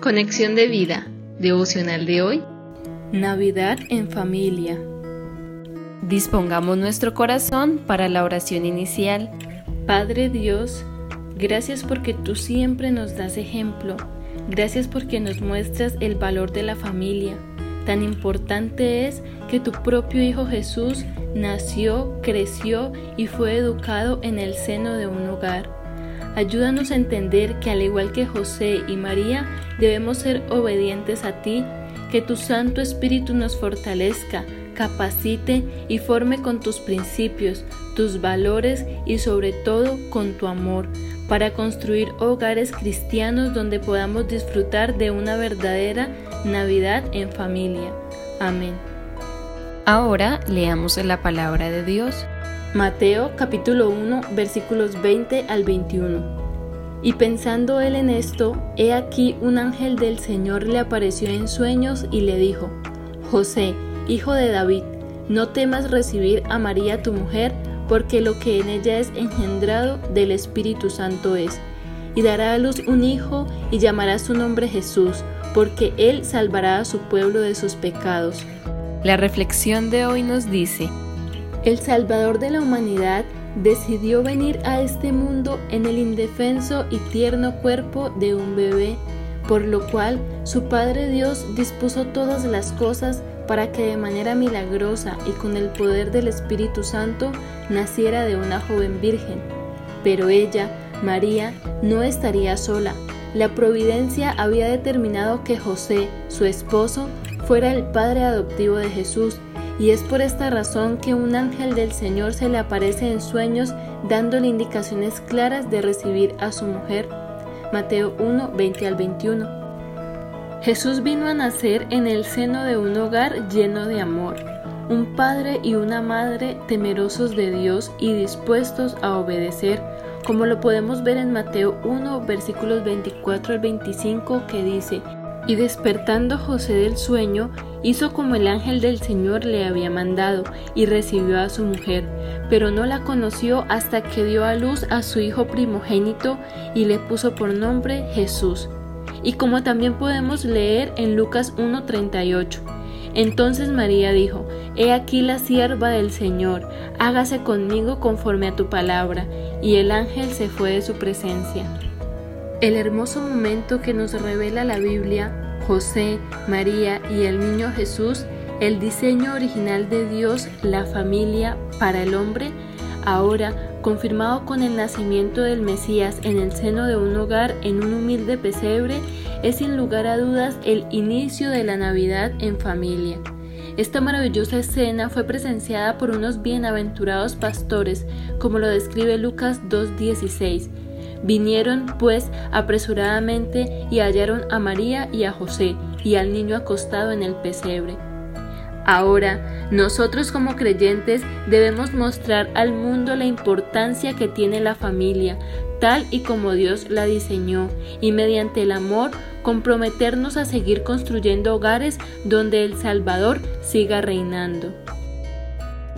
Conexión de vida, devocional de hoy. Navidad en familia. Dispongamos nuestro corazón para la oración inicial. Padre Dios, gracias porque tú siempre nos das ejemplo. Gracias porque nos muestras el valor de la familia. Tan importante es que tu propio Hijo Jesús nació, creció y fue educado en el seno de un hogar. Ayúdanos a entender que al igual que José y María, debemos ser obedientes a ti, que tu Santo Espíritu nos fortalezca, capacite y forme con tus principios, tus valores y sobre todo con tu amor, para construir hogares cristianos donde podamos disfrutar de una verdadera Navidad en familia. Amén. Ahora leamos la palabra de Dios. Mateo capítulo 1 versículos 20 al 21. Y pensando él en esto, he aquí un ángel del Señor le apareció en sueños y le dijo, José, hijo de David, no temas recibir a María tu mujer, porque lo que en ella es engendrado del Espíritu Santo es, y dará a luz un hijo y llamará su nombre Jesús, porque él salvará a su pueblo de sus pecados. La reflexión de hoy nos dice, el Salvador de la humanidad decidió venir a este mundo en el indefenso y tierno cuerpo de un bebé, por lo cual su Padre Dios dispuso todas las cosas para que de manera milagrosa y con el poder del Espíritu Santo naciera de una joven virgen. Pero ella, María, no estaría sola. La providencia había determinado que José, su esposo, fuera el padre adoptivo de Jesús, y es por esta razón que un ángel del Señor se le aparece en sueños dándole indicaciones claras de recibir a su mujer. Mateo 1, 20 al 21. Jesús vino a nacer en el seno de un hogar lleno de amor, un padre y una madre temerosos de Dios y dispuestos a obedecer, como lo podemos ver en Mateo 1, versículos 24 al 25, que dice, y despertando José del sueño, hizo como el ángel del Señor le había mandado, y recibió a su mujer, pero no la conoció hasta que dio a luz a su hijo primogénito y le puso por nombre Jesús. Y como también podemos leer en Lucas 1.38. Entonces María dijo, He aquí la sierva del Señor, hágase conmigo conforme a tu palabra. Y el ángel se fue de su presencia. El hermoso momento que nos revela la Biblia, José, María y el niño Jesús, el diseño original de Dios, la familia para el hombre, ahora confirmado con el nacimiento del Mesías en el seno de un hogar en un humilde pesebre, es sin lugar a dudas el inicio de la Navidad en familia. Esta maravillosa escena fue presenciada por unos bienaventurados pastores, como lo describe Lucas 2.16, Vinieron pues apresuradamente y hallaron a María y a José y al niño acostado en el pesebre. Ahora, nosotros como creyentes debemos mostrar al mundo la importancia que tiene la familia, tal y como Dios la diseñó, y mediante el amor comprometernos a seguir construyendo hogares donde el Salvador siga reinando.